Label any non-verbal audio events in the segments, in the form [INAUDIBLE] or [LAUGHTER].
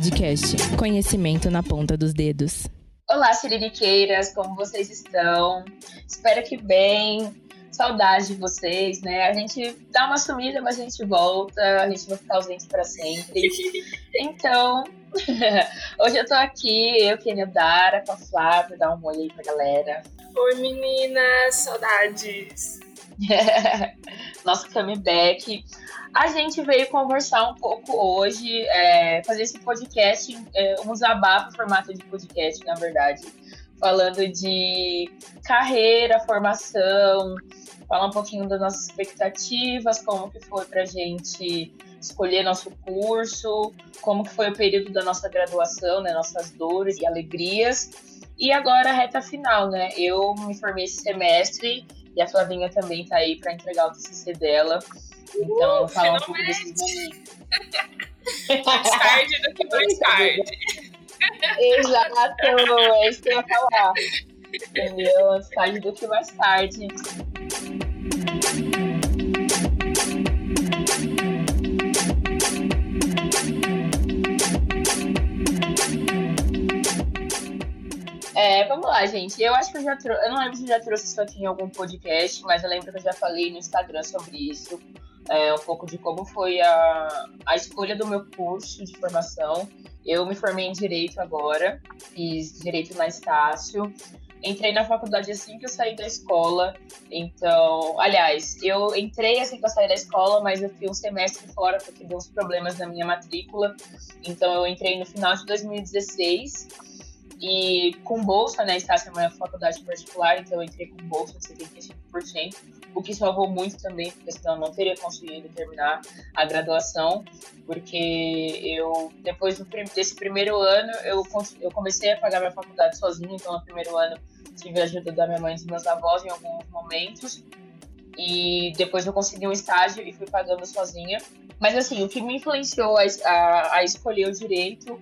Podcast. Conhecimento na ponta dos dedos. Olá, siririqueiras, como vocês estão? Espero que bem. Saudade de vocês, né? A gente dá uma sumida, mas a gente volta. A gente vai ficar ausente para sempre. Então, [LAUGHS] hoje eu tô aqui, eu, Kenia Dara, com a Flávia, dar um oi aí pra galera. Oi, meninas, saudades. [LAUGHS] Nosso comeback. A gente veio conversar um pouco hoje, é, fazer esse podcast, é, um desabafo formato de podcast, na verdade, falando de carreira, formação, falar um pouquinho das nossas expectativas, como que foi pra gente escolher nosso curso, como que foi o período da nossa graduação, né, nossas dores e alegrias. E agora a reta final, né? Eu me formei esse semestre e a Flavinha também tá aí para entregar o TCC dela. Então, uh, fala um pouco desses [LAUGHS] momentos. mais tarde do que mais [LAUGHS] tarde. Exato, é isso que eu ia falar. Entendeu? Mais tarde do que mais tarde. Vamos lá, gente. Eu acho que eu já trouxe. Eu não lembro se eu já trouxe isso aqui em algum podcast, mas eu lembro que eu já falei no Instagram sobre isso. É, um pouco de como foi a, a escolha do meu curso de formação. Eu me formei em Direito agora, fiz Direito na Estácio. Entrei na faculdade assim que eu saí da escola. Então, aliás, eu entrei assim que eu saí da escola, mas eu fui um semestre fora porque deu uns problemas na minha matrícula. Então, eu entrei no final de 2016 e com bolsa, né? Estácio é uma faculdade particular, então eu entrei com bolsa de 75%, o que salvou muito também, porque senão eu não teria conseguido terminar a graduação, porque eu, depois do, desse primeiro ano, eu, eu comecei a pagar minha faculdade sozinho, então no primeiro ano tive a ajuda da minha mãe e dos meus avós em alguns momentos, e depois eu consegui um estágio e fui pagando sozinha. Mas assim, o que me influenciou a, a, a escolher o direito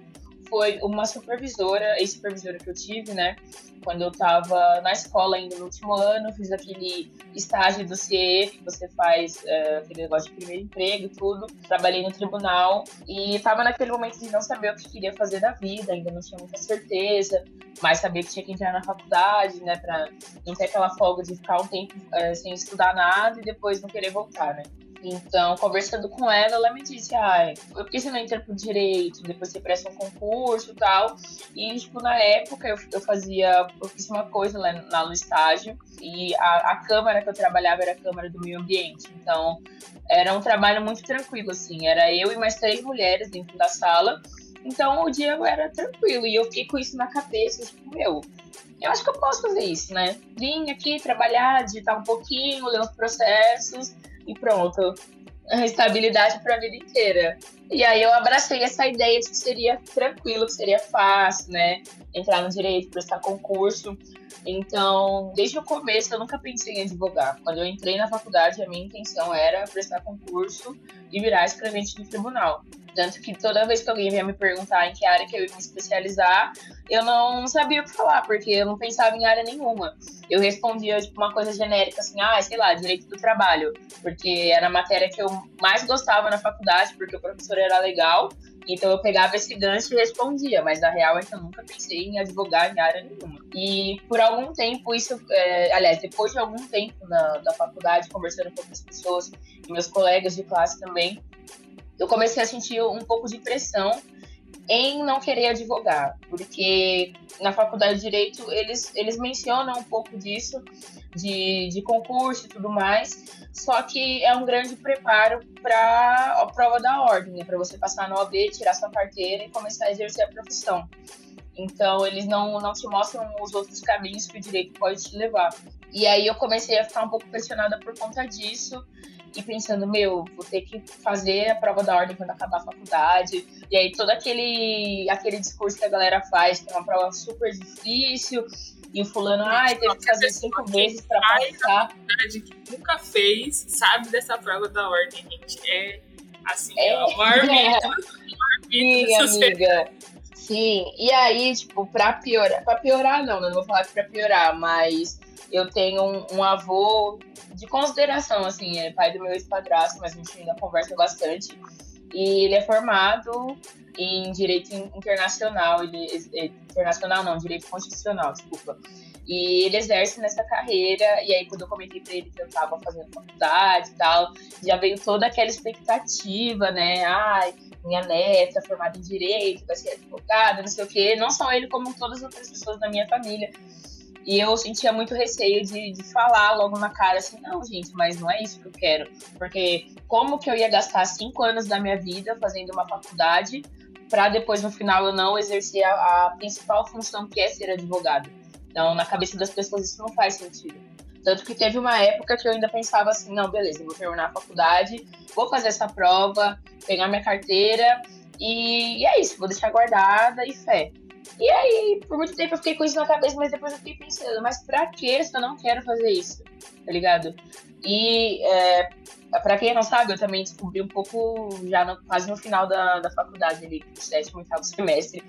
foi uma supervisora, ex-supervisora que eu tive, né? Quando eu estava na escola ainda no último ano, fiz aquele estágio do CIE, que você faz é, aquele negócio de primeiro emprego e tudo. Trabalhei no tribunal e estava naquele momento de não saber o que queria fazer da vida, ainda não tinha muita certeza, mas sabia que tinha que entrar na faculdade, né? Pra não ter aquela folga de ficar um tempo é, sem estudar nada e depois não querer voltar, né? Então, conversando com ela, ela me disse, ai, por que você não entra pro direito? Depois você presta um concurso e tal. E, tipo, na época eu, eu fazia pouquíssima coisa lá, lá no estágio. E a, a Câmara que eu trabalhava era a Câmara do Meio Ambiente. Então, era um trabalho muito tranquilo, assim. Era eu e mais três mulheres dentro da sala. Então, o dia era tranquilo. E eu fiquei com isso na cabeça, tipo, meu, eu acho que eu posso fazer isso, né? Vim aqui trabalhar, digitar um pouquinho, ler os processos e pronto. Estabilidade para a vida inteira. E aí eu abracei essa ideia de que seria tranquilo, que seria fácil, né? Entrar no direito, prestar concurso. Então, desde o começo, eu nunca pensei em advogar. Quando eu entrei na faculdade, a minha intenção era prestar concurso e virar escrevente de tribunal. Tanto que toda vez que alguém vinha me perguntar em que área que eu ia me especializar, eu não sabia o que falar, porque eu não pensava em área nenhuma. Eu respondia tipo, uma coisa genérica, assim, ah, sei lá, direito do trabalho, porque era a matéria que eu mais gostava na faculdade, porque o professor era legal, então eu pegava esse gancho e respondia, mas na real é que eu nunca pensei em advogar em área nenhuma. E por algum tempo, isso, é, aliás, depois de algum tempo na, da faculdade, conversando com outras pessoas e meus colegas de classe também, eu comecei a sentir um pouco de pressão em não querer advogar, porque na faculdade de Direito eles, eles mencionam um pouco disso, de, de concurso e tudo mais, só que é um grande preparo para a prova da ordem, né? para você passar no OAB, tirar sua carteira e começar a exercer a profissão. Então, eles não, não te mostram os outros caminhos que o direito pode te levar. E aí eu comecei a ficar um pouco pressionada por conta disso e pensando, meu, vou ter que fazer a prova da ordem quando acabar a faculdade. E aí todo aquele, aquele discurso que a galera faz, que é uma prova super difícil, e o fulano, ai, teve que fazer cinco vezes para passar. Que nunca fez, sabe dessa prova da ordem, gente. É assim, é, é o maior [LAUGHS] mito. Sim, amiga. Sim, e aí, tipo, pra piorar, pra piorar não, né? não vou falar que pra piorar, mas eu tenho um, um, avô de consideração, assim, é pai do meu ex-padrasto, mas a gente ainda conversa bastante. E ele é formado em direito internacional, ele, internacional não, direito constitucional, desculpa. E ele exerce nessa carreira, e aí quando eu comentei pra ele que eu tava fazendo faculdade e tal, já veio toda aquela expectativa, né? Ai, minha neta formada em direito, vai ser advogada, não sei o quê. Não só ele, como todas as outras pessoas da minha família. E eu sentia muito receio de, de falar logo na cara assim, não, gente, mas não é isso que eu quero. Porque como que eu ia gastar cinco anos da minha vida fazendo uma faculdade para depois no final eu não exercer a, a principal função que é ser advogado? Então, na cabeça das pessoas isso não faz sentido. Tanto que teve uma época que eu ainda pensava assim, não, beleza, vou terminar a faculdade, vou fazer essa prova, pegar minha carteira e, e é isso, vou deixar guardada e fé. E aí, por muito tempo eu fiquei com isso na cabeça, mas depois eu fiquei pensando, mas pra que se eu não quero fazer isso? Tá ligado? E é, pra quem não sabe, eu também descobri um pouco já no, quase no final da, da faculdade, ali, no sétimo, oitavo semestre,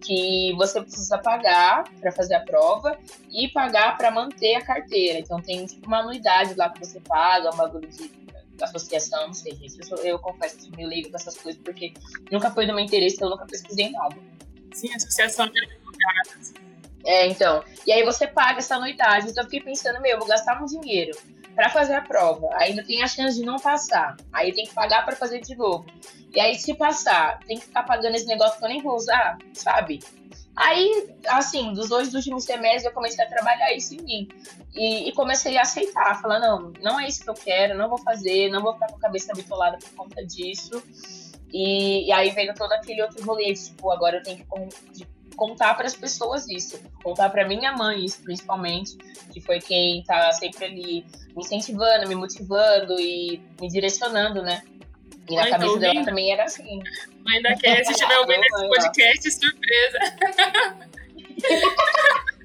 que você precisa pagar para fazer a prova e pagar para manter a carteira. Então tem tipo, uma anuidade lá que você paga, um bagulho de associação, não sei, gente. Eu, sou, eu confesso que sou meio leigo com essas coisas, porque nunca foi do meu interesse, então eu nunca pesquisei nada. Sim, associação de advogados. É, então. E aí você paga essa anuidade. Então eu fiquei pensando, meu, eu vou gastar um dinheiro para fazer a prova. Ainda tem a chance de não passar. Aí tem que pagar para fazer de novo. E aí, se passar, tem que ficar pagando esse negócio que eu nem vou usar, sabe? Aí, assim, dos dois últimos semestres, eu comecei a trabalhar isso em mim. E, e, comecei a aceitar, falar, não, não é isso que eu quero, não vou fazer, não vou ficar com a cabeça bitolada por conta disso. E, e aí veio todo aquele outro rolê, tipo, agora eu tenho que contar para as pessoas isso, contar para minha mãe isso, principalmente, que foi quem tá sempre ali me incentivando, me motivando e me direcionando, né? E na cabeça dela também era assim. Mãe da Cassie, se estiver ouvindo esse podcast, surpresa.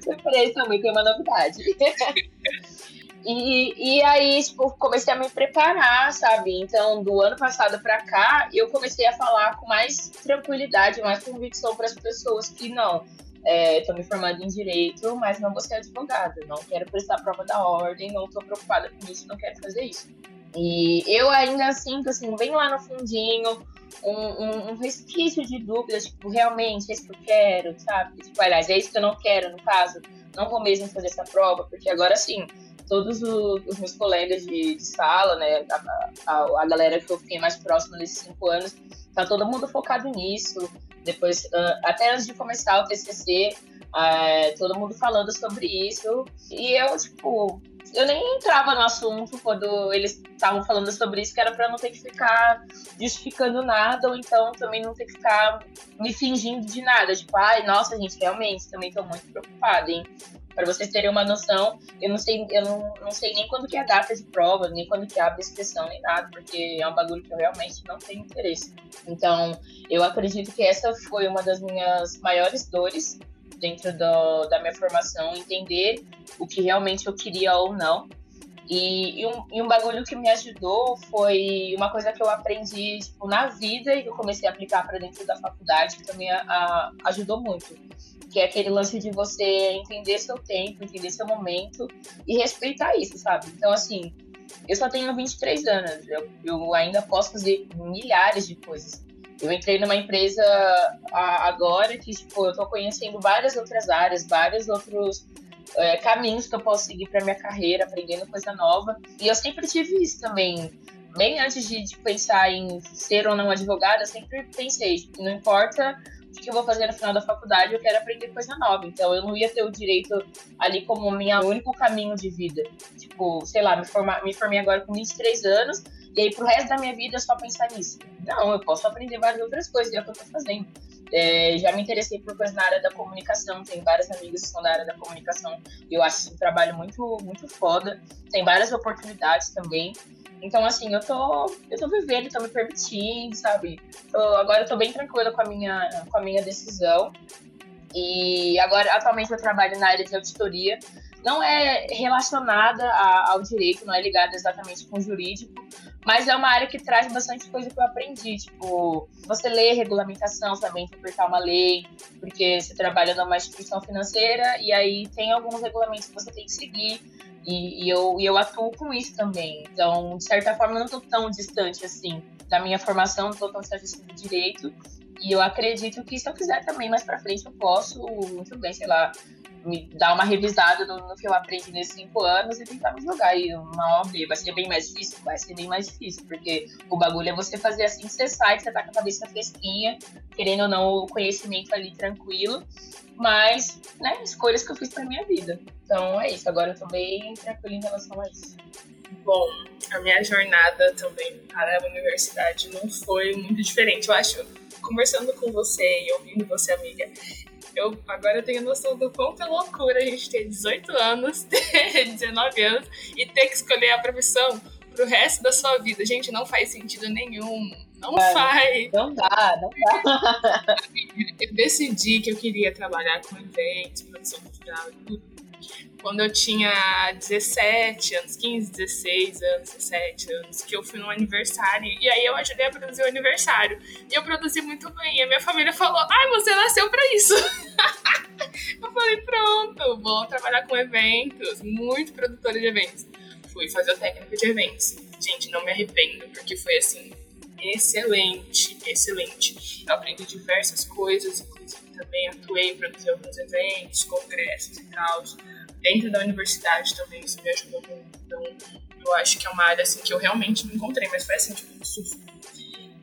[LAUGHS] surpresa, mãe, tem uma novidade. [LAUGHS] E, e aí, tipo, comecei a me preparar, sabe? Então, do ano passado para cá, eu comecei a falar com mais tranquilidade, mais convicção para as pessoas que não. Estou é, me formando em direito, mas não vou ser advogada. Não quero prestar prova da ordem, não estou preocupada com isso, não quero fazer isso. E eu ainda sinto, assim, bem lá no fundinho, um, um, um, resquício de dúvida, tipo, realmente é isso que eu quero, sabe? Tipo, aliás, é isso que eu não quero, no caso. Não vou mesmo fazer essa prova, porque agora, sim, todos os, meus colegas de, de sala, né, a, a, a, galera que eu fiquei mais próxima nesses cinco anos, tá todo mundo focado nisso. Depois, uh, até antes de começar o TCC, é, todo mundo falando sobre isso. E eu, tipo, eu nem entrava no assunto quando eles estavam falando sobre isso, que era para não ter que ficar justificando nada, ou então também não ter que ficar me fingindo de nada. Tipo, ai, nossa, gente, realmente, também tô muito preocupada, hein? Para vocês terem uma noção, eu não sei, eu não, não sei nem quando que é a data de prova, nem quando que abre a inscrição, nem nada, porque é um bagulho que eu realmente não tenho interesse. Então, eu acredito que essa foi uma das minhas maiores dores dentro do, da minha formação, entender o que realmente eu queria ou não. E, e, um, e um bagulho que me ajudou foi uma coisa que eu aprendi tipo, na vida e que eu comecei a aplicar para dentro da faculdade, que também a, a, ajudou muito. Que é aquele lance de você entender seu tempo, entender seu momento e respeitar isso, sabe? Então, assim, eu só tenho 23 anos, eu, eu ainda posso fazer milhares de coisas. Eu entrei numa empresa agora que, tipo, eu tô conhecendo várias outras áreas, vários outros é, caminhos que eu posso seguir para minha carreira, aprendendo coisa nova. E eu sempre tive isso também. Bem antes de, de pensar em ser ou não advogada, eu sempre pensei, tipo, não importa o que eu vou fazer no final da faculdade, eu quero aprender coisa nova. Então eu não ia ter o direito ali como meu único caminho de vida. Tipo, sei lá, me, formar, me formei agora com 23 anos, e aí pro resto da minha vida eu só pensar nisso. Não, eu posso aprender várias outras coisas, e é o que eu tô fazendo. É, já me interessei por coisas na área da comunicação, tem várias amigas que são da área da comunicação, e eu acho um trabalho muito, muito foda. Tem várias oportunidades também. Então, assim, eu tô, eu tô vivendo, tô me permitindo, sabe? Agora eu tô bem tranquila com a minha, com a minha decisão. E agora, atualmente, eu trabalho na área de auditoria. Não é relacionada a, ao direito, não é ligada exatamente com o jurídico, mas é uma área que traz bastante coisa que eu aprendi. Tipo, você lê regulamentação, saber interpretar uma lei, porque você trabalha numa instituição financeira e aí tem alguns regulamentos que você tem que seguir. E, e eu, e eu atuo com isso também. Então, de certa forma, eu não estou tão distante assim da minha formação, não estou tão distante assim do direito. E eu acredito que se eu quiser também mais pra frente, eu posso muito bem, sei lá, me dar uma revisada no, no, que eu aprendi nesses cinco anos e tentar me jogar aí uma OAB. Vai ser bem mais difícil? Vai ser bem mais difícil, porque o bagulho é você fazer assim que você sai, você tá com a cabeça fresquinha, querendo ou não o conhecimento ali tranquilo, mas, né, escolhas que eu fiz pra minha vida. Então é isso, agora eu tô bem tranquila em relação a isso. Bom, a minha jornada também para a universidade não foi muito diferente. Eu acho, conversando com você e ouvindo você, amiga, eu agora eu tenho noção do quanto é loucura a gente ter 18 anos, [LAUGHS] ter 19 anos e ter que escolher a profissão pro resto da sua vida. Gente, não faz sentido nenhum. Não é, faz. Não dá, não dá. [LAUGHS] Eu decidi que eu queria trabalhar com eventos, produção cultural e tudo quando eu tinha 17 anos, 15, 16 anos, 17 anos, que eu fui no aniversário. E aí eu ajudei a produzir o aniversário. E eu produzi muito bem. E a minha família falou: ai, você nasceu pra isso. [LAUGHS] eu falei: pronto, vou trabalhar com eventos. Muito produtora de eventos. Fui fazer o técnico de eventos. Gente, não me arrependo, porque foi assim. Excelente, excelente. Eu aprendi diversas coisas, inclusive também atuei em produzir alguns eventos, congressos e tal dentro da universidade também isso me ajudou muito. Então, eu acho que é uma área assim que eu realmente me encontrei, mas foi assim, tipo, um susto.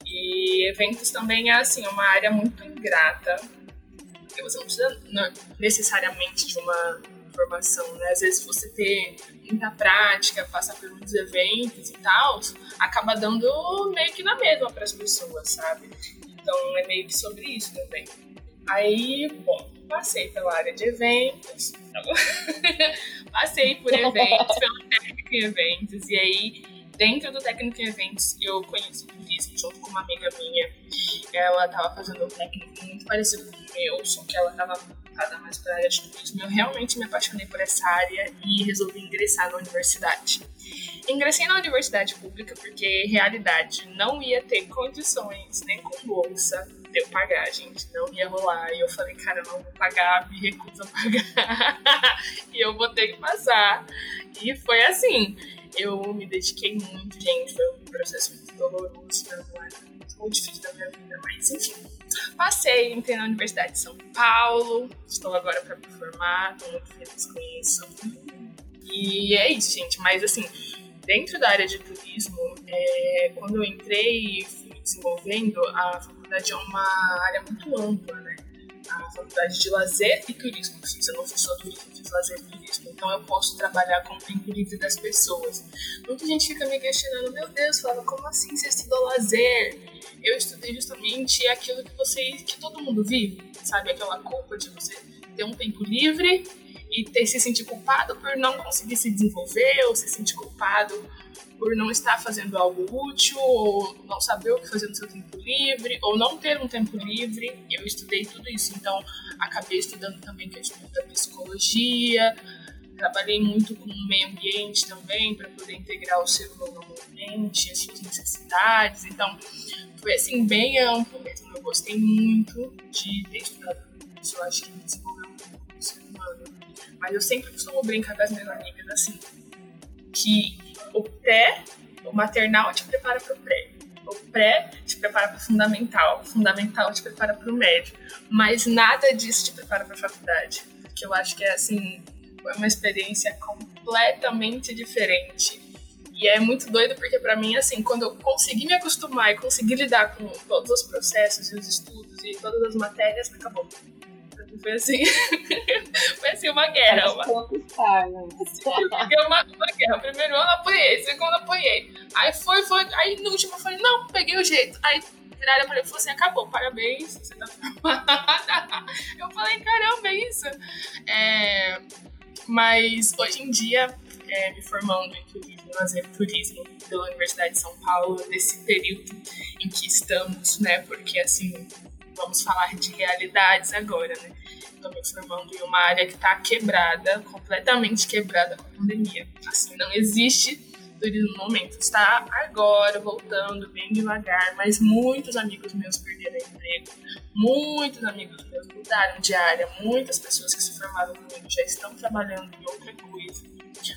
E eventos também é assim, uma área muito ingrata, porque você não precisa necessariamente de uma formação, né? Às vezes você ter muita prática, passar por muitos eventos e tal, acaba dando meio que na mesma para as pessoas, sabe? Então é meio que sobre isso também. Aí, bom, passei pela área de eventos, [LAUGHS] passei por [LAUGHS] eventos, pelo técnico em eventos, e aí, dentro do técnico em eventos, eu conheci junto com uma amiga minha. Ela estava fazendo um técnico muito parecido com o meu, só que ela estava voltada mais para a área de turismo. Eu realmente me apaixonei por essa área e resolvi ingressar na universidade. Ingressei na universidade pública porque, realidade, não ia ter condições nem com bolsa de eu pagar, gente. Não ia rolar. E eu falei, cara, eu não vou pagar, me recuso a pagar. [LAUGHS] e eu vou ter que passar. E foi assim. Eu me dediquei muito, gente. Foi um processo doloroso, foi muito difícil da minha vida, mas enfim. Passei, entrei na Universidade de São Paulo. Estou agora para me formar, estou muito feliz com isso. E é isso, gente. Mas assim, dentro da área de turismo, é, quando eu entrei e fui desenvolvendo, a faculdade é uma área muito ampla, né? A faculdade de lazer e turismo. Eu não fiz só turismo, fiz lazer e turismo. Então eu posso trabalhar com o tempo livre das pessoas. Muita gente fica me questionando, meu Deus, Flávia, como assim você estudou lazer? Eu estudei justamente aquilo que você, que todo mundo vive, sabe? Aquela culpa de você ter um tempo livre e ter se sentir culpado por não conseguir se desenvolver, ou se sentir culpado por não estar fazendo algo útil, ou não saber o que fazer no seu tempo livre, ou não ter um tempo livre. Eu estudei tudo isso, então acabei estudando também questão da psicologia, trabalhei muito com o meio ambiente também, para poder integrar o ser humano ao ambiente, as suas necessidades. Então, foi assim, bem amplo mesmo. Eu gostei muito de ter estudado isso. Eu acho que me desenvolveu muito o ser humano. Mas eu sempre costumo brincar com as minhas amigas assim, que o pré, o maternal te prepara para o pré. O pré te prepara para o fundamental, o fundamental te prepara para o médio. Mas nada disso te prepara para a faculdade. Que eu acho que é assim, foi uma experiência completamente diferente. E é muito doido porque para mim assim, quando eu consegui me acostumar e consegui lidar com todos os processos e os estudos e todas as matérias, acabou. Foi assim, [LAUGHS] foi assim uma guerra. Uma, uma, uma guerra. Primeiro ano apoiei, segundo apoiei. Aí foi, foi. Aí no último eu falei, não, peguei o jeito. Aí viraram pra mim e falou assim: acabou, parabéns, você tá formada. [LAUGHS] Eu falei, caramba, é isso. É, mas hoje em dia, é, me formando em turismo, lazer turismo pela Universidade de São Paulo, nesse período em que estamos, né? Porque assim, vamos falar de realidades agora, né? Estou me formando em uma área que está quebrada, completamente quebrada com a pandemia. Assim, não existe turismo no momento. Está agora voltando bem devagar, mas muitos amigos meus perderam emprego, muitos amigos meus mudaram de área, muitas pessoas que se formaram comigo já estão trabalhando em outra coisa.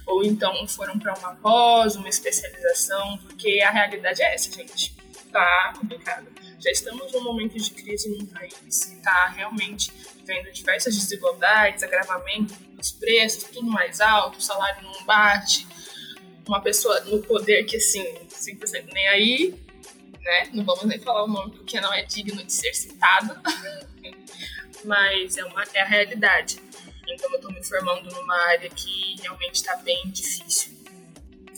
Ou então foram para uma pós, uma especialização, porque a realidade é essa, gente. Tá complicado Já estamos num momento de crise num país que está realmente vivendo diversas desigualdades, agravamento dos preços, tudo mais alto, o salário não bate, uma pessoa no poder que, assim, 100% nem aí, né? Não vamos nem falar o nome porque não é digno de ser citado, [LAUGHS] mas é, uma, é a realidade. Então eu estou me formando numa área que realmente está bem difícil.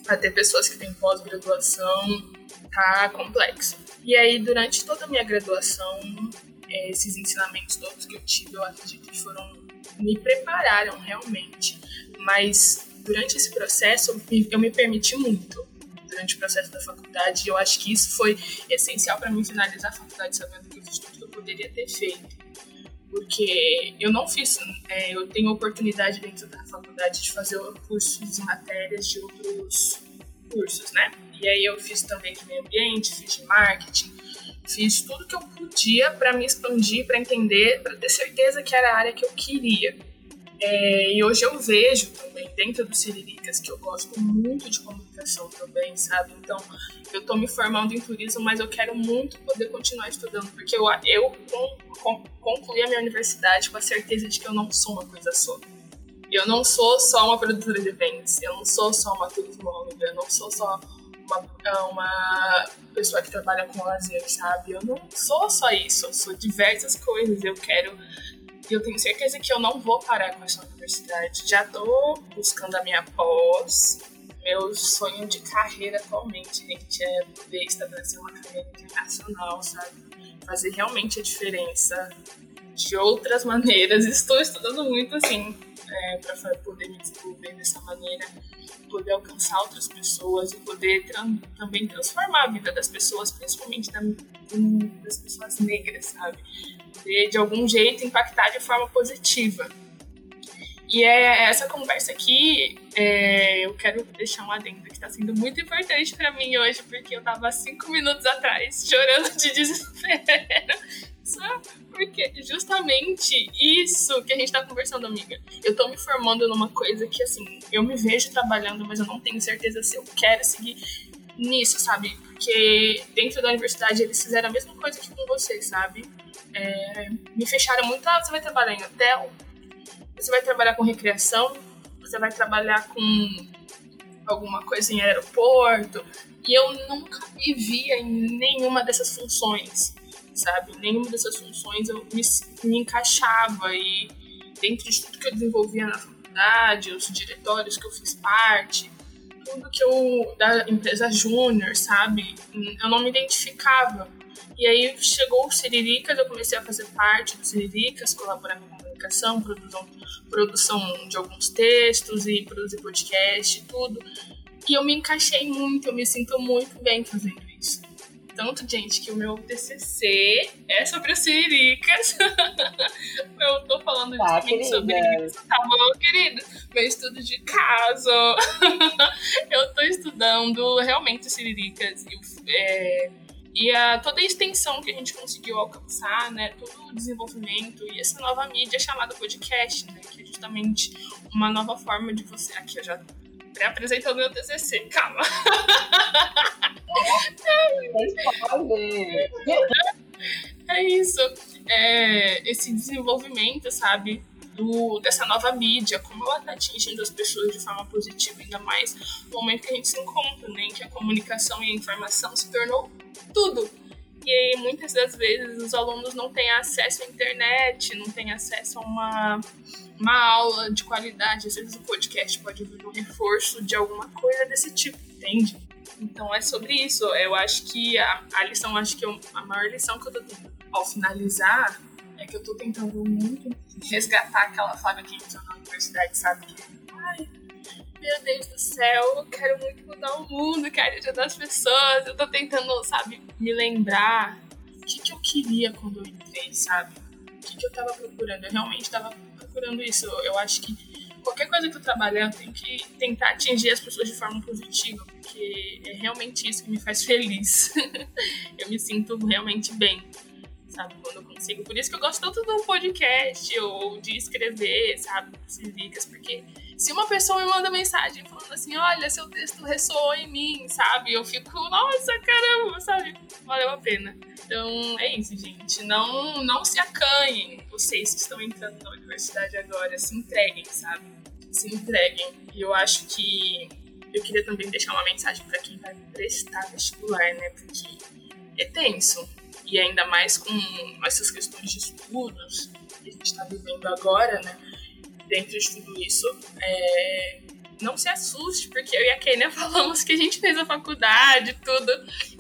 Até pessoas que têm pós-graduação tá complexo. E aí, durante toda a minha graduação, é, esses ensinamentos todos que eu tive, eu acredito que foram me prepararam realmente. Mas durante esse processo, eu me permiti muito. Durante o processo da faculdade, eu acho que isso foi essencial para mim finalizar a faculdade sabendo que eu fiz tudo que eu poderia ter feito. Porque eu não fiz, é, eu tenho oportunidade dentro da faculdade de fazer cursos e matérias de outros cursos, né? E aí eu fiz também de meio ambiente, fiz de marketing, fiz tudo que eu podia para me expandir, para entender, para ter certeza que era a área que eu queria. É, e hoje eu vejo também dentro do Siriricas que eu gosto muito de comunicação também, sabe? Então eu estou me formando em turismo, mas eu quero muito poder continuar estudando, porque eu, eu concluí a minha universidade com a certeza de que eu não sou uma coisa só. Eu não sou só uma produtora de eventos, eu não sou só uma turismóloga, eu não sou só uma, uma pessoa que trabalha com lazer, sabe? Eu não sou só isso, eu sou diversas coisas. Eu quero. Eu tenho certeza que eu não vou parar com essa universidade. Já tô buscando a minha pós. Meu sonho de carreira atualmente, gente, é poder estabelecer uma carreira internacional, sabe? Fazer realmente a diferença de outras maneiras. [LAUGHS] Estou estudando muito, assim, é, para poder me desenvolver dessa maneira poder alcançar outras pessoas e poder também transformar a vida das pessoas, principalmente da, das pessoas negras, sabe? Poder, de algum jeito, impactar de forma positiva. E é essa conversa aqui, é, eu quero deixar um adendo que está sendo muito importante para mim hoje, porque eu estava cinco minutos atrás chorando de desespero só porque justamente isso que a gente tá conversando, amiga. Eu tô me formando numa coisa que, assim, eu me vejo trabalhando, mas eu não tenho certeza se eu quero seguir nisso, sabe? Porque dentro da universidade eles fizeram a mesma coisa que com vocês, sabe? É, me fecharam muito, ah, você vai trabalhar em hotel, você vai trabalhar com recreação, você vai trabalhar com alguma coisa em aeroporto. E eu nunca me via em nenhuma dessas funções sabe? Nenhuma dessas funções eu me, me encaixava e dentro de tudo que eu desenvolvia na faculdade, os diretórios que eu fiz parte, tudo que eu da empresa júnior, sabe? Eu não me identificava. E aí chegou o Siriricas, eu comecei a fazer parte do Siriricas, colaborar com comunicação, produção, produção de alguns textos e produzir podcast, tudo. E eu me encaixei muito, eu me sinto muito bem fazendo isso tanto, gente, que o meu TCC é sobre as siriricas. [LAUGHS] eu tô falando tá, justamente sobre isso, tá bom, querido? Meu estudo de caso. [LAUGHS] eu tô estudando realmente siriricas e, é, e a, toda a extensão que a gente conseguiu alcançar, né? Todo o desenvolvimento e essa nova mídia chamada podcast, né? Que é justamente uma nova forma de você. Aqui eu já apresentando meu TCC, calma. [LAUGHS] é isso. É, esse desenvolvimento, sabe? Do, dessa nova mídia, como ela está atingindo as pessoas de forma positiva, ainda mais no momento que a gente se encontra, né, em que a comunicação e a informação se tornou tudo. E muitas das vezes os alunos não têm acesso à internet, não têm acesso a uma, uma aula de qualidade. Às vezes o podcast pode vir um reforço de alguma coisa desse tipo, entende? Então é sobre isso. Eu acho que a, a lição, acho que eu, a maior lição que eu tô tendo ao finalizar é que eu tô tentando muito resgatar aquela fala que entrou na universidade, sabe? Que, ai, meu Deus do céu, eu quero muito mudar o mundo, quero ajudar as pessoas. Eu tô tentando, sabe, me lembrar o que, que eu queria quando eu entrei, sabe? O que, que eu tava procurando. Eu realmente tava procurando isso. Eu acho que qualquer coisa que eu trabalhar, eu tenho que tentar atingir as pessoas de forma positiva, porque é realmente isso que me faz feliz. [LAUGHS] eu me sinto realmente bem, sabe, quando eu consigo. Por isso que eu gosto tanto do podcast ou de escrever, sabe, dicas, porque se uma pessoa me manda mensagem falando assim, olha, seu texto ressoou em mim, sabe? Eu fico, nossa, caramba, sabe? Valeu a pena. Então, é isso, gente. Não, não se acanhem, vocês que estão entrando na universidade agora. Se entreguem, sabe? Se entreguem. E eu acho que eu queria também deixar uma mensagem para quem vai prestar vestibular, né? Porque é tenso. E ainda mais com essas questões de estudos que a gente está vivendo agora, né? Dentro de tudo isso, é... não se assuste, porque eu e a Kenia [LAUGHS] falamos que a gente fez a faculdade tudo,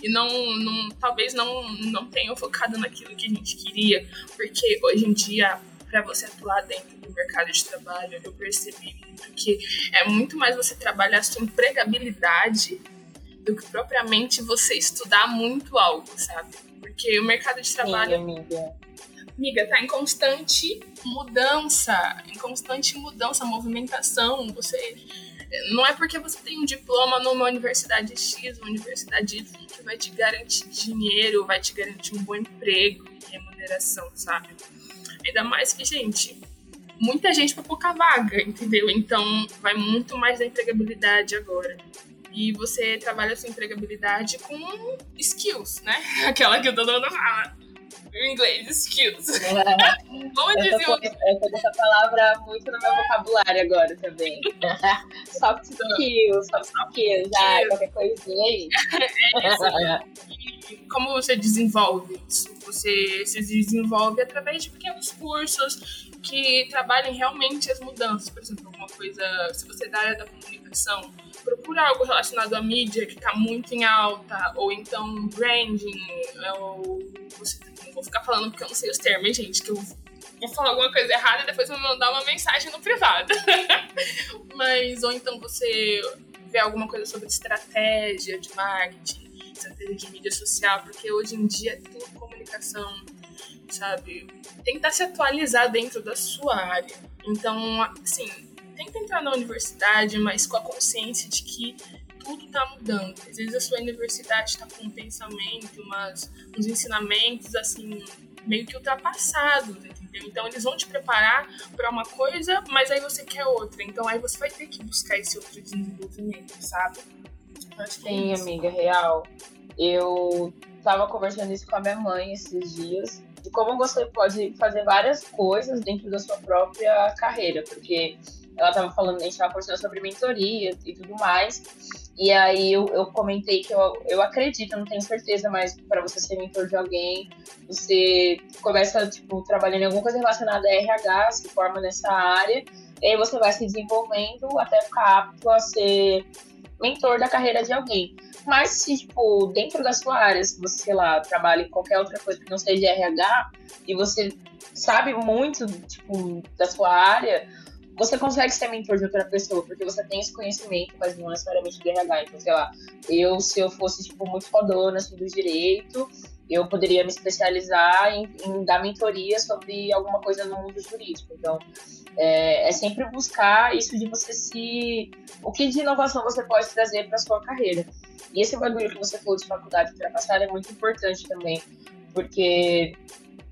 e não, não talvez não, não tenham focado naquilo que a gente queria, porque hoje em dia, para você atuar dentro do mercado de trabalho, eu percebi muito que é muito mais você trabalhar a sua empregabilidade do que propriamente você estudar muito algo, sabe? Porque o mercado de trabalho. Sim, amiga. Amiga, tá em constante mudança, em constante mudança, movimentação. Você não é porque você tem um diploma numa universidade X, uma universidade Y, que vai te garantir dinheiro, vai te garantir um bom emprego, remuneração, sabe? Ainda mais que, gente, muita gente para pouca vaga, entendeu? Então vai muito mais da empregabilidade agora. E você trabalha a sua empregabilidade com skills, né? [LAUGHS] Aquela que o mundo fala. Em inglês, skills. [LAUGHS] É. Como eu, tô, eu tô com essa palavra muito no meu vocabulário agora também. [LAUGHS] soft skills, soft skills, ah, qualquer coisinha aí. [LAUGHS] É isso. Como você desenvolve isso? Você se desenvolve através de pequenos cursos que trabalhem realmente as mudanças. Por exemplo, alguma coisa, se você é da área da comunicação, procura algo relacionado à mídia que está muito em alta, ou então branding, ou não vou ficar falando porque eu não sei os termos, gente, que eu vou falar alguma coisa errada e depois vou mandar uma mensagem no privado. [LAUGHS] Mas, ou então você vê alguma coisa sobre estratégia de marketing, estratégia de mídia social, porque hoje em dia é tudo comunicação, sabe? Tentar se atualizar dentro da sua área. Então, assim, tenta entrar na universidade, mas com a consciência de que tudo está mudando. Às vezes a sua universidade está com um pensamento, umas, uns ensinamentos assim meio que ultrapassados, entendeu? Então eles vão te preparar para uma coisa, mas aí você quer outra. Então aí você vai ter que buscar esse outro desenvolvimento, sabe? Sim, amiga, real. Eu tava conversando isso com a minha mãe esses dias de como você pode fazer várias coisas dentro da sua própria carreira, porque ela estava falando, a gente estava conversando sobre mentoria e tudo mais. E aí eu, eu comentei que eu, eu acredito, não tenho certeza, mas para você ser mentor de alguém, você começa, tipo, trabalhando em alguma coisa relacionada a RH, se forma nessa área, e aí você vai se desenvolvendo até ficar apto a ser mentor da carreira de alguém. Mas se, tipo, dentro da sua área, se você, sei lá, trabalha em qualquer outra coisa que não seja RH, e você sabe muito, tipo, da sua área, você consegue ser mentor de outra pessoa, porque você tem esse conhecimento, mas não necessariamente do RH. Então, sei lá, eu, se eu fosse, tipo, muito fodona, assim, do direito, eu poderia me especializar em, em, dar mentoria sobre alguma coisa no mundo jurídico. Então, é, é, sempre buscar isso de você se. O que de inovação você pode trazer para sua carreira. E esse bagulho que você falou de faculdade ultrapassada é muito importante também, porque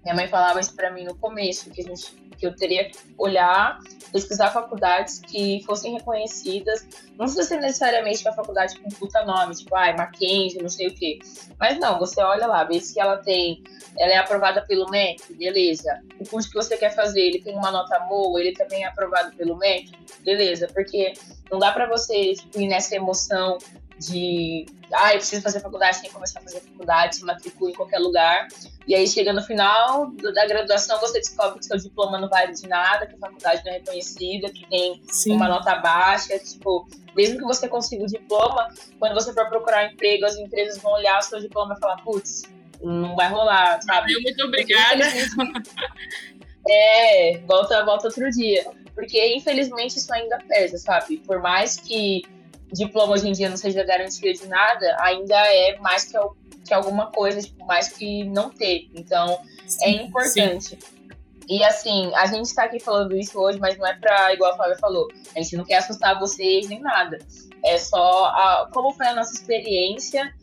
minha mãe falava isso para mim no começo, que gente que eu teria que olhar, pesquisar faculdades que fossem reconhecidas, não precisa ser necessariamente uma faculdade com puta nome, tipo, ai, ah, Mackenzie, não sei o quê. Mas não, você olha lá, vê se ela tem, ela é aprovada pelo MEC, beleza. O curso que você quer fazer, ele tem uma nota boa, ele também é aprovado pelo MEC, beleza. Porque não dá para você tipo, ir nessa emoção de ah, eu preciso fazer faculdade, tem que começar a fazer faculdade, se matricula em qualquer lugar. E aí chega no final da graduação, você descobre que seu diploma não vale de nada, que a faculdade não é reconhecida, que tem Sim. uma nota baixa, tipo, mesmo que você consiga o diploma, quando você for procurar emprego, as empresas vão olhar o seu diploma e falar, putz, não vai rolar, sabe? Muito obrigada. [LAUGHS] É, volta, volta outro dia. Porque, infelizmente, isso ainda pesa, sabe? Por mais que diploma hoje em dia não seja garantia de nada, ainda é mais que, que alguma coisa, tipo, mais que não ter. Então, é sim, é importante. Sim. E assim, a gente está aqui falando isso hoje, mas não é pra, igual a Flávia falou, a gente não quer assustar vocês nem nada. É só a, como foi a nossa experiência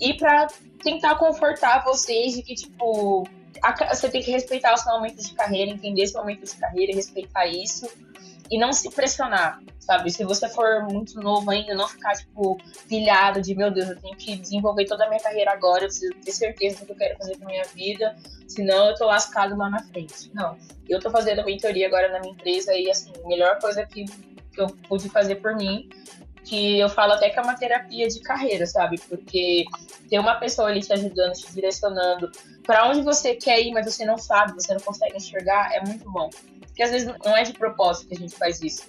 e para tentar confortar vocês de que, tipo, a, você tem que respeitar o seu momento de carreira, entender seu momento de carreira, respeitar isso e não se pressionar, sabe? Se você for muito novo ainda, não ficar, tipo, pilhado de, meu Deus, eu tenho que desenvolver toda a minha carreira agora, eu preciso ter certeza do que eu quero fazer com minha vida, senão eu tô lascado lá na frente. Não. Eu tô fazendo mentoria agora na minha empresa e, assim, a melhor coisa que, que eu pude fazer por mim que eu falo até que é uma terapia de carreira, sabe? Porque ter uma pessoa ali te ajudando, te direcionando para onde você quer ir, mas você não sabe, você não consegue enxergar, é muito bom. Porque às vezes não é de propósito que a gente faz isso.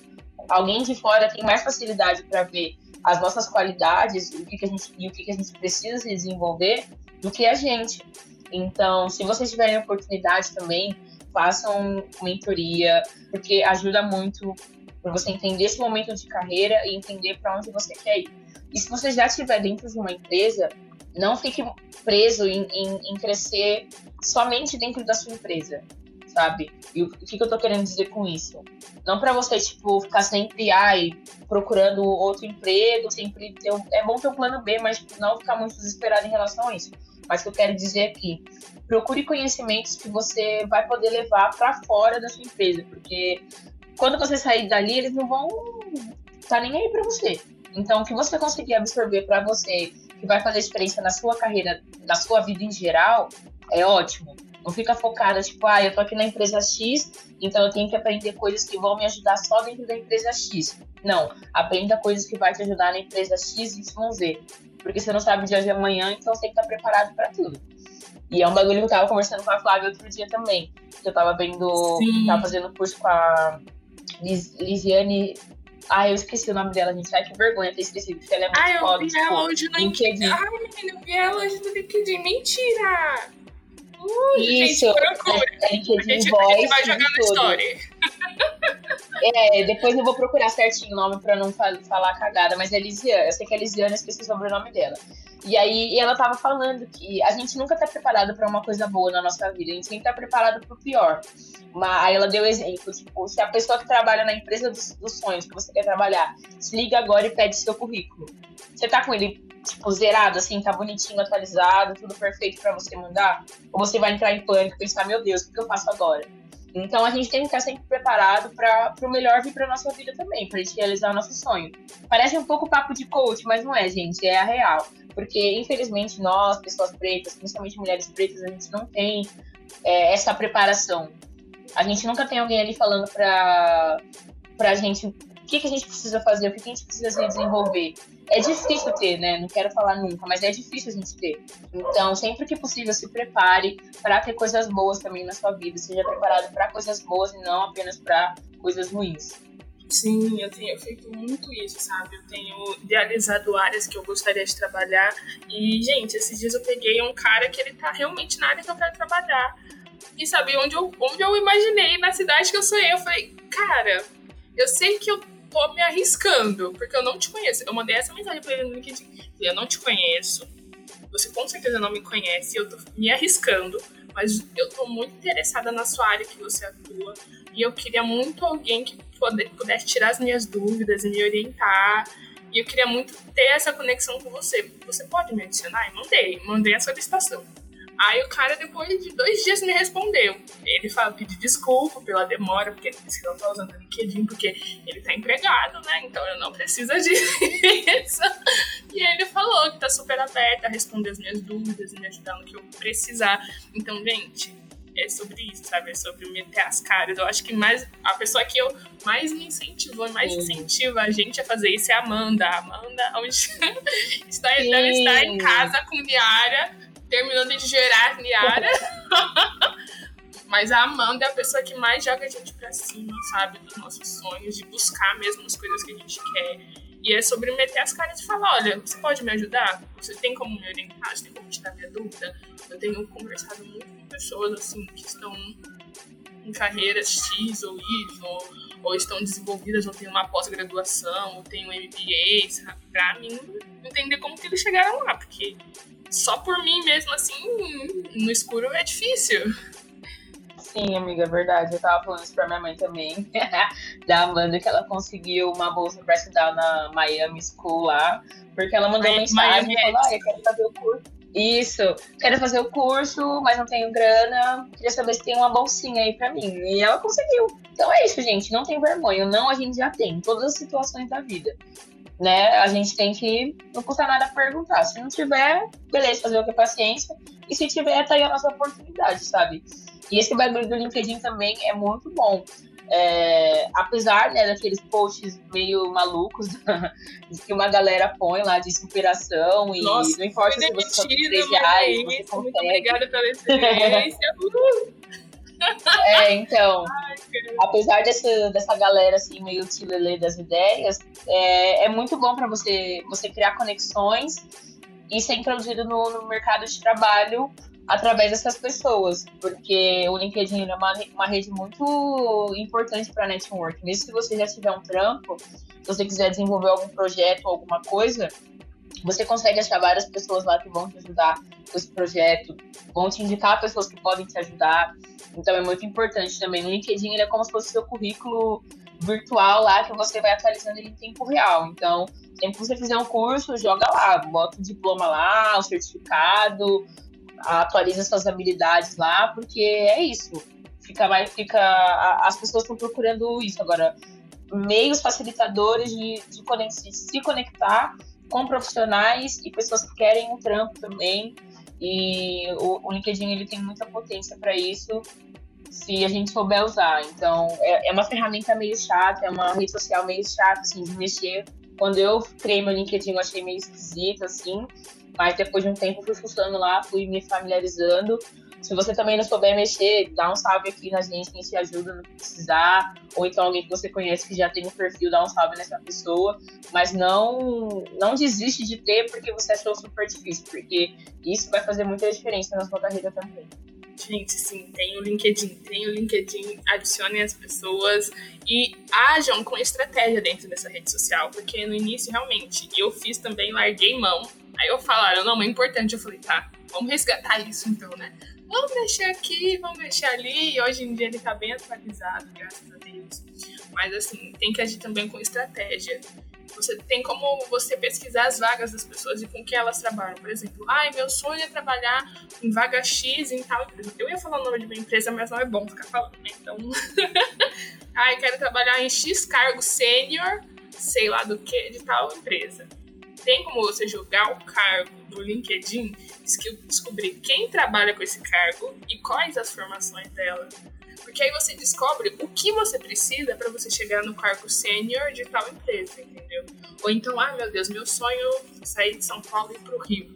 Alguém de fora tem mais facilidade para ver as nossas qualidades o que, que a gente, e o que, que a gente precisa se desenvolver do que a gente. Então, se vocês tiverem oportunidade também, façam mentoria, porque ajuda muito para você entender esse momento de carreira e entender para onde você quer ir. E se você já estiver dentro de uma empresa, não fique preso em, em, em crescer somente dentro da sua empresa sabe? E o que, que eu tô querendo dizer com isso? Não para você, tipo, ficar sempre, ai, procurando outro emprego, sempre ter. Um... É bom ter um plano B, mas não ficar muito desesperado em relação a isso. Mas o que eu quero dizer aqui, procure conhecimentos que você vai poder levar para fora da sua empresa, porque quando você sair dali, eles não vão estar tá nem aí para você. Então, o que você conseguir absorver para você, que vai fazer diferença na sua carreira, na sua vida em geral, é ótimo. Não fica focada, tipo, ah, eu tô aqui na empresa X, então eu tenho que aprender coisas que vão me ajudar só dentro da empresa X. Não, aprenda coisas que vai te ajudar na empresa X, Y, Z. Porque você não sabe o dia de amanhã, então você tem que estar preparado para tudo. E é um bagulho que eu tava conversando com a Flávia outro dia também. Que eu tava vendo, Sim. tava fazendo curso com a Lis, Lisiane ah, eu esqueci o nome dela, gente. Ai, que vergonha ter esquecido, porque ela é muito ah, foda. eu vi ela hoje no LinkedIn. Ai, menina, eu vi ela hoje no LinkedIn. Mentira! Uh, Isso, gente, procura. Gente, a gente, a gente vai jogar na história. É, depois eu vou procurar certinho o nome pra não falar cagada, mas é Lisiana. Eu sei que é Lisiana, eu esqueci o sobrenome dela. E aí ela tava falando que a gente nunca tá preparado para uma coisa boa na nossa vida, a gente sempre tá preparado pro pior. Mas aí ela deu exemplo, tipo, se a pessoa que trabalha na empresa dos, dos sonhos que você quer trabalhar, se liga agora e pede seu currículo. Você tá com ele tipo, zerado, assim, tá bonitinho, atualizado, tudo perfeito para você mandar? Ou você vai entrar em pânico e pensar, meu Deus, o que eu faço agora? Então a gente tem que estar sempre preparado para o melhor vir para nossa vida também, para gente realizar o nosso sonho. Parece um pouco papo de coach, mas não é, gente, é a real. Porque infelizmente nós, pessoas pretas, principalmente mulheres pretas, a gente não tem é, essa preparação. A gente nunca tem alguém ali falando para a gente o que, que a gente precisa fazer, o que, que a gente precisa se desenvolver. É difícil ter, né? Não quero falar nunca, mas é difícil a gente ter. Então, sempre que possível, se prepare para ter coisas boas também na sua vida. Seja preparado para coisas boas e não apenas para coisas ruins. Sim, eu tenho feito muito isso, sabe? Eu tenho idealizado áreas que eu gostaria de trabalhar. E, gente, esses dias eu peguei um cara que ele tá realmente na área que eu quero trabalhar. E sabe, onde eu, onde eu imaginei, na cidade que eu sonhei, eu falei, cara, eu sei que eu tô me arriscando, porque eu não te conheço. Eu mandei essa mensagem pra ele no LinkedIn. Eu não te conheço. Você com certeza não me conhece. Eu tô me arriscando. Mas eu tô muito interessada na sua área que você atua. E eu queria muito alguém que pudesse tirar as minhas dúvidas e me orientar. E eu queria muito ter essa conexão com você. Você pode me adicionar? Mandei. Mandei a solicitação. Aí o cara, depois de dois dias, me respondeu. Ele fala, pediu desculpa pela demora, porque ele disse que não tá usando o LinkedIn, porque ele tá empregado, né? Então ele não precisa disso. [LAUGHS] E ele falou que tá super aberto a responder as minhas dúvidas e me ajudar no que eu precisar. Então, gente, é sobre isso, sabe? É sobre meter as caras. Eu acho que mais a pessoa que eu mais me incentivou, mais incentiva a gente a fazer isso é a Amanda. A Amanda, [LAUGHS] onde [LAUGHS] está, deve estar em casa com Miara terminando de gerar Niara. [LAUGHS] Mas a Amanda é a pessoa que mais joga a gente pra cima, sabe? Dos nossos sonhos, de buscar mesmo as coisas que a gente quer. E é sobre meter as caras e falar: olha, você pode me ajudar? Você tem como me orientar? Você tem como tirar minha dúvida? Eu tenho conversado muito com pessoas assim que estão em carreiras X ou Y, ou, estão desenvolvidas, ou têm uma pós-graduação, ou têm um MBA, sabe? Pra mim, entender como que eles chegaram lá, porque só por mim mesmo, assim, no escuro é difícil. Sim, amiga, é verdade. Eu tava falando isso pra minha mãe também, [LAUGHS] da Amanda, que ela conseguiu uma bolsa pra estudar na Miami School lá, porque ela mandou Miami, mensagem e falou, ah, eu quero fazer o curso. Isso. Quero fazer o curso, mas não tenho grana. Queria saber se tem uma bolsinha aí pra mim. E ela conseguiu. Então é isso, gente. Não tem vergonha. Não a gente já tem. Em todas as situações da vida. Né? A gente tem que. Não custa nada perguntar. Se não tiver, beleza, fazer o que é paciência. E se tiver, tá aí a nossa oportunidade, sabe? E esse bagulho do LinkedIn também é muito bom. É, apesar né, daqueles posts meio malucos [LAUGHS] que uma galera põe lá de inspiração e Nossa, não importa se você só tem 3 reais, você isso, Muito obrigada pela experiência. [LAUGHS] É, então, apesar dessa, dessa galera assim, meio tilelê das ideias, é, é muito bom para você, você criar conexões e ser introduzido no, no mercado de trabalho através dessas pessoas, porque o LinkedIn é uma, uma rede muito importante para network. Mesmo se você já tiver um trampo, se você quiser desenvolver algum projeto ou alguma coisa, você consegue achar várias pessoas lá que vão te ajudar com esse projeto, vão te indicar pessoas que podem te ajudar. Então é muito importante também. O LinkedIn é como se fosse seu currículo virtual lá que você vai atualizando ele em tempo real. Então, sempre que você fizer um curso, joga lá, bota o diploma lá, o certificado, atualiza suas habilidades lá, porque é isso. Fica mais, fica. As pessoas estão procurando isso agora. Meios facilitadores de, de, de se conectar com profissionais e pessoas que querem um trampo também. E o, o LinkedIn ele tem muita potência para isso, se a gente souber usar. Então, é, é, uma ferramenta meio chata, é uma rede social meio chata, assim, de mexer. Quando eu criei meu LinkedIn, eu achei meio esquisito, assim. Mas depois de um tempo fui funcionando lá, fui me familiarizando. Se você também não souber mexer, dá um salve aqui na gente, quem te ajuda no que precisar. Ou então alguém que você conhece que já tem um perfil, dá um salve nessa pessoa. Mas não, não desiste de ter porque você achou super difícil, porque isso vai fazer muita diferença na sua carreira também. Gente, sim, tem o LinkedIn, tem o LinkedIn, adicionem as pessoas e ajam com estratégia dentro dessa rede social, porque no início, realmente, eu fiz também, larguei mão. Aí eu falaram, não, é importante. Eu falei, tá, vamos resgatar isso então, né? Vamos mexer aqui, vamos mexer ali. E hoje em dia ele tá bem atualizado, graças a Deus. Mas assim, tem que agir também com estratégia. Você tem como você pesquisar as vagas das pessoas e com que elas trabalham. Por exemplo, ai, meu sonho é trabalhar em vaga X em tal empresa. Eu ia falar o nome de uma empresa, mas não é bom ficar falando, né? Então, [LAUGHS] ai, quero trabalhar em X cargo sênior, sei lá do que, de tal empresa. Tem como você jogar o cargo no LinkedIn, descobrir quem trabalha com esse cargo e quais as formações dela. Porque aí você descobre o que você precisa para você chegar no cargo sênior de tal empresa, entendeu? Ou então, ah, meu Deus, meu sonho é sair de São Paulo e ir pro Rio.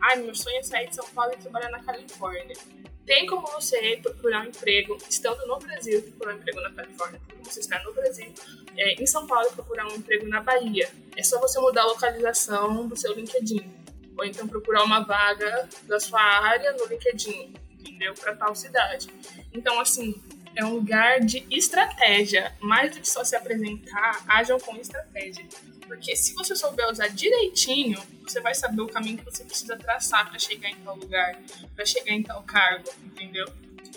Ah, meu sonho é sair de São Paulo e trabalhar na Califórnia. Tem como você procurar um emprego estando no Brasil, procurar um emprego na Califórnia, tem como você estar no Brasil, é, em São Paulo procurar um emprego na Bahia. É só você mudar a localização do seu LinkedIn. Ou então procurar uma vaga da sua área no LinkedIn, entendeu? Para tal cidade. Então, assim, é um lugar de estratégia. Mais do que só se apresentar, ajam com estratégia. Porque se você souber usar direitinho, você vai saber o caminho que você precisa traçar para chegar em tal lugar, para chegar em tal cargo, entendeu?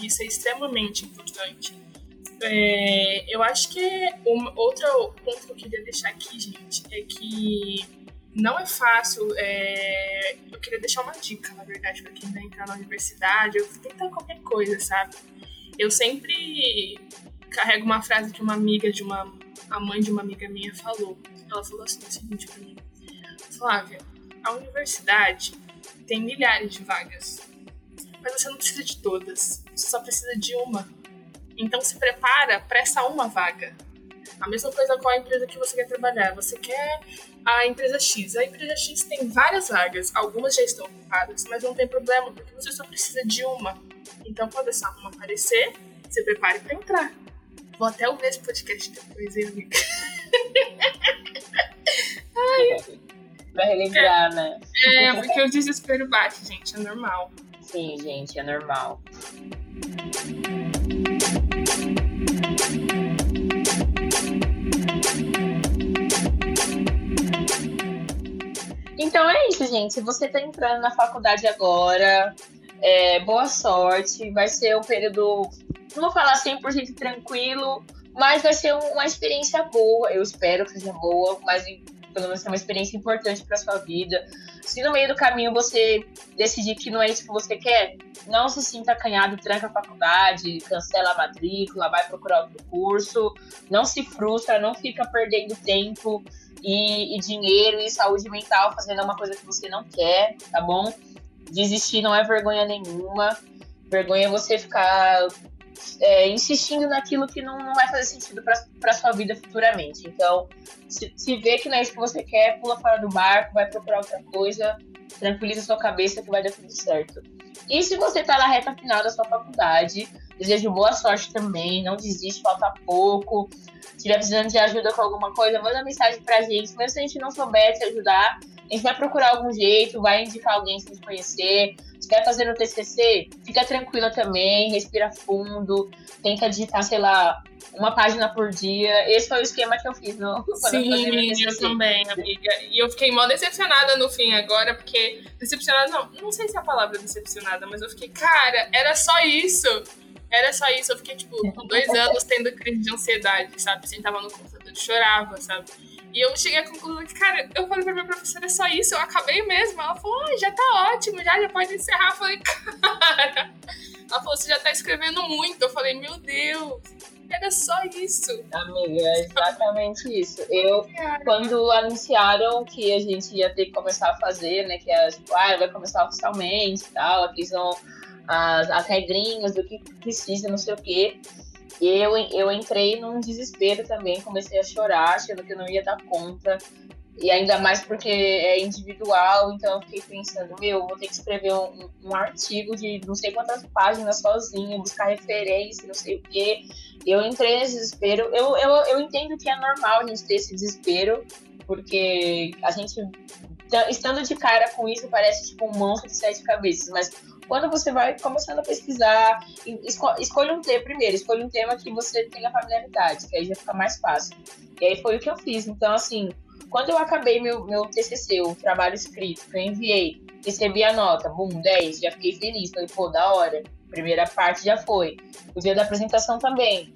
Isso é extremamente importante. É, eu acho que outro ponto que eu queria deixar aqui, gente, é que não é fácil. É, eu queria deixar uma dica, na verdade, para quem vai entrar na universidade, ou tentar qualquer coisa, sabe? Eu sempre carrego uma frase que uma amiga de uma. A mãe de uma amiga minha falou. Ela falou assim o seguinte pra mim: Flávia, a universidade tem milhares de vagas, mas você não precisa de todas, você só precisa de uma. Então se prepara para essa uma vaga. A mesma coisa com a empresa que você quer trabalhar. Você quer a empresa X. A empresa X tem várias vagas, algumas já estão ocupadas, mas não tem problema, porque você só precisa de uma. Então, quando essa uma aparecer, se prepare para entrar. Vou até ouvir esse podcast depois, hein, amiga? [LAUGHS] Ai. Vai relembrar, é, né? É, porque o desespero bate, gente, é normal. Sim, gente, é normal. Gente. Se você está entrando na faculdade agora, é, boa sorte. Vai ser um período, não vou falar 100% tranquilo, mas vai ser uma experiência boa. Eu espero que seja boa, mas pelo menos é uma experiência importante para sua vida. Se no meio do caminho você decidir que não é isso que você quer, não se sinta acanhado, tranca a faculdade, cancela a matrícula, vai procurar outro curso, não se frustra, não fica perdendo tempo e, e dinheiro e saúde mental fazendo uma coisa que você não quer, tá bom? Desistir não é vergonha nenhuma. Vergonha é você ficar é, insistindo naquilo que não, não vai fazer sentido para sua vida futuramente. Então, se, se vê que não é isso que você quer, pula fora do barco, vai procurar outra coisa, tranquiliza sua cabeça que vai dar tudo certo. E se você está na reta final da sua faculdade, desejo boa sorte também, não desiste, falta pouco. Se estiver precisando de ajuda com alguma coisa, manda mensagem pra gente. Mesmo se a gente não souber te ajudar, a gente vai procurar algum jeito, vai indicar alguém que gente conhecer. Se quer fazer no TCC, fica tranquila também, respira fundo, tenta digitar, sei lá, uma página por dia. Esse foi o esquema que eu fiz no, [LAUGHS] Sim, eu, eu também, amiga. E eu fiquei mó decepcionada no fim agora, porque. Decepcionada, não, não sei se é a palavra decepcionada, mas eu fiquei, cara, era só isso. Era só isso. Eu fiquei, tipo, dois anos tendo crise de ansiedade, sabe? Sentava no computador e chorava, sabe? E eu cheguei à conclusão que, cara, eu falei pra minha professora, é só isso, eu acabei mesmo. Ela falou, oh, já tá ótimo, já, já pode encerrar. Eu falei, [LAUGHS] cara. Ela falou, você já tá escrevendo muito. Eu falei, meu Deus, era só isso. Amiga, é exatamente isso. Eu, quando anunciaram que a gente ia ter que começar a fazer, né, que é, tipo, ah, vai começar oficialmente e tal, aqui são as, as regrinhas do que precisa, não sei o quê eu, eu entrei num desespero também, comecei a chorar, achando que eu não ia dar conta. E ainda mais porque é individual, então eu fiquei pensando, meu, vou ter que escrever um, um artigo de não sei quantas páginas sozinha, buscar referência, não sei o quê. Eu entrei nesse desespero. Eu, eu, eu entendo que é normal a gente ter esse desespero, porque a gente, estando de cara com isso, parece tipo um monstro de sete cabeças, mas quando você vai começando a pesquisar, esco escolha um tema primeiro, escolha um tema que você tenha familiaridade, que aí já fica mais fácil. E aí foi o que eu fiz. Então, assim, quando eu acabei meu, meu TCC, o trabalho escrito, que eu enviei, recebi a nota, bum, 10, já fiquei feliz. Falei, pô, da hora. Primeira parte já foi. O dia da apresentação também.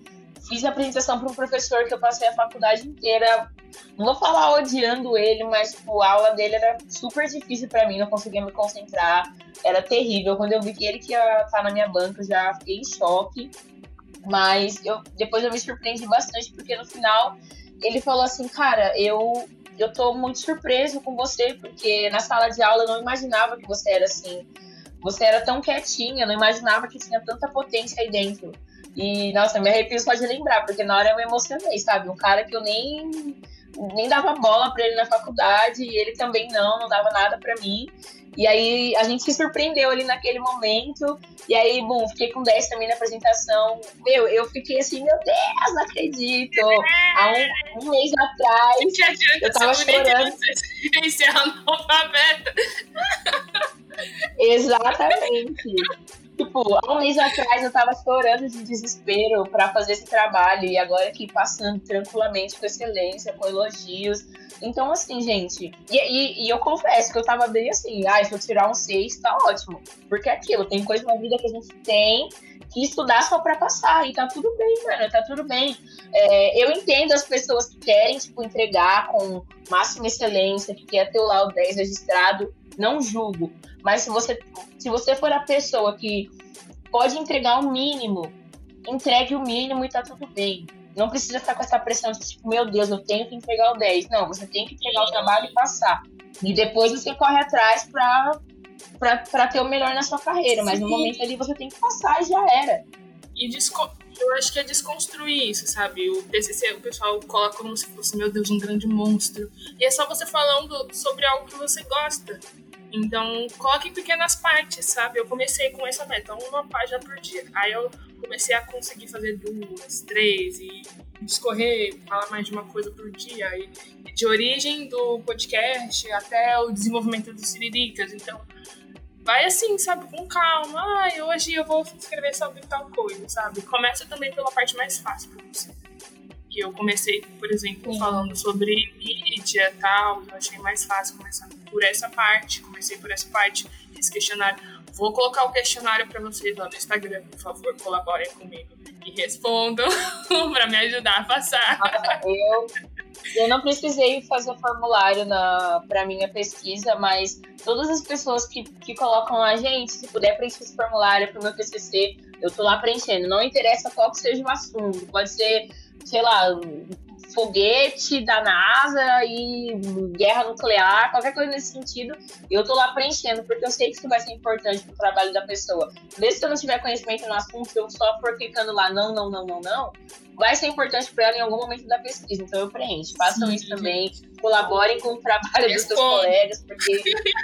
Fiz a apresentação para um professor que eu passei a faculdade inteira não vou falar odiando ele, mas tipo, a aula dele era super difícil para mim, não conseguia me concentrar, era terrível. Quando eu vi que ele que ia estar na minha banca, já fiquei em choque. Mas eu, depois eu me surpreendi bastante, porque no final ele falou assim, cara, eu, eu tô muito surpreso com você, porque na sala de aula eu não imaginava que você era assim. Você era tão quietinha, não imaginava que tinha tanta potência aí dentro. E, nossa, me arrepio só de lembrar, porque na hora eu me emocionei, sabe? Um cara que eu nem nem dava bola para ele na faculdade e ele também não, não dava nada para mim. E aí a gente se surpreendeu ali naquele momento. E aí, bom, fiquei com 10 também na apresentação. Meu, eu fiquei assim, meu Deus, não acredito. Há um, um mês atrás, eu tava chorando. Você analfabeta. Exatamente. Tipo, há um mês atrás eu tava chorando de desespero para fazer esse trabalho e agora aqui passando tranquilamente com excelência, com elogios. Então, assim, gente, e, e, e eu confesso que eu tava bem assim, ah, se eu tirar um 6, tá ótimo. Porque é aquilo, tem coisa na vida que a gente tem que estudar só para passar. E tá tudo bem, mano, tá tudo bem. É, eu entendo as pessoas que querem, tipo, entregar com máxima excelência, que quer ter lá o 10 registrado, não julgo. Mas se você, se você for a pessoa que pode entregar o mínimo, entregue o mínimo e tá tudo bem. Não precisa ficar com essa pressão de tipo, meu Deus, eu tenho que entregar o 10. Não, você tem que entregar o trabalho e passar. E depois você corre atrás pra, pra, pra ter o melhor na sua carreira. Mas no momento ali você tem que passar e já era. E eu acho que é desconstruir isso, sabe? O TCC, o pessoal coloca como se fosse, meu Deus, um grande monstro. E é só você falando sobre algo que você gosta. Então, coloque em pequenas partes, sabe? Eu comecei com essa meta, uma página por dia. Aí eu comecei a conseguir fazer duas, três e discorrer, falar mais de uma coisa por dia. E de origem do podcast até o desenvolvimento dos Siriricas. Então, vai assim, sabe? Com calma. Ai, hoje eu vou escrever sobre tal coisa, sabe? Começa também pela parte mais fácil pra você que eu comecei, por exemplo, Sim. falando sobre mídia e tal, eu achei mais fácil começar por essa parte, comecei por essa parte, esse questionário. Vou colocar o questionário para vocês lá no Instagram, por favor, colaborem comigo e respondam [LAUGHS] para me ajudar a passar. Eu, Eu não precisei fazer formulário para minha pesquisa, mas todas as pessoas que, que colocam lá, gente, se puder preencher esse formulário para o meu TCC, eu tô lá preenchendo. Não interessa qual que seja o assunto, pode ser, sei lá, foguete da NASA e guerra nuclear, qualquer coisa nesse sentido, eu tô lá preenchendo, porque eu sei que isso vai ser importante pro trabalho da pessoa. Mesmo se eu não tiver conhecimento no assunto, eu só for clicando lá não, não, não, não, não, vai ser importante para ela em algum momento da pesquisa. Então eu preencho. Façam Sim. isso também, colaborem com o trabalho dos seus colegas, porque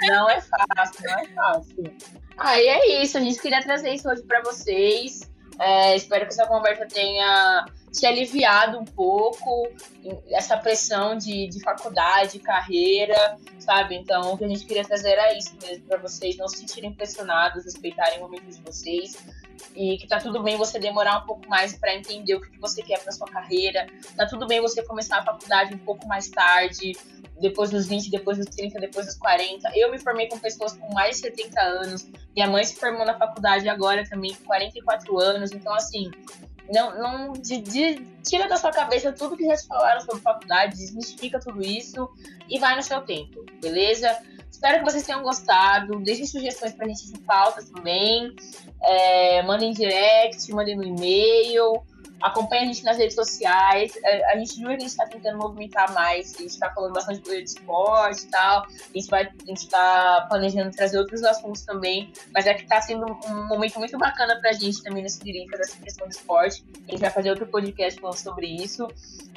não é fácil, não é fácil. Aí é isso, a gente queria trazer isso hoje para vocês. É, espero que essa conversa tenha te aliviado um pouco essa pressão de, de faculdade, carreira, sabe? Então, o que a gente queria trazer era isso mesmo, para vocês não se sentirem pressionados, respeitarem o momento de vocês e que tá tudo bem você demorar um pouco mais para entender o que você quer para sua carreira, tá tudo bem você começar a faculdade um pouco mais tarde, depois dos 20, depois dos 30, depois dos 40. Eu me formei com pessoas com mais de 70 anos. Minha mãe se formou na faculdade agora também com 44 anos. Então, assim, não, não de, de, tira da sua cabeça tudo que já te falaram sobre faculdade, desmistifica tudo isso e vai no seu tempo, beleza? Espero que vocês tenham gostado. Deixem sugestões pra gente de pautas também. É, mandem direct, mandem no e-mail acompanha a gente nas redes sociais. A, a gente viu que a gente está tentando movimentar mais, a gente está falando bastante de esporte e tal. A gente vai, a gente está planejando trazer outros assuntos também, mas é que está sendo um momento muito bacana para a gente também nesse direito dessa questão do esporte. A gente vai fazer outro podcast falando sobre isso,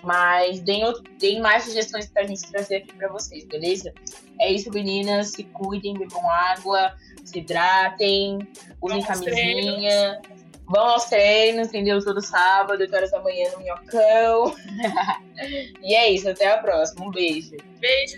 mas deem, outro, deem mais sugestões para a gente trazer aqui para vocês, beleza? É isso, meninas. Se cuidem, bebam água, se hidratem, usem camisinha. Treinos vão aos treinos, entendeu? Todo sábado, 8 horas da manhã no Minhocão. [LAUGHS] e é isso, até a próxima. Um beijo. Beijo,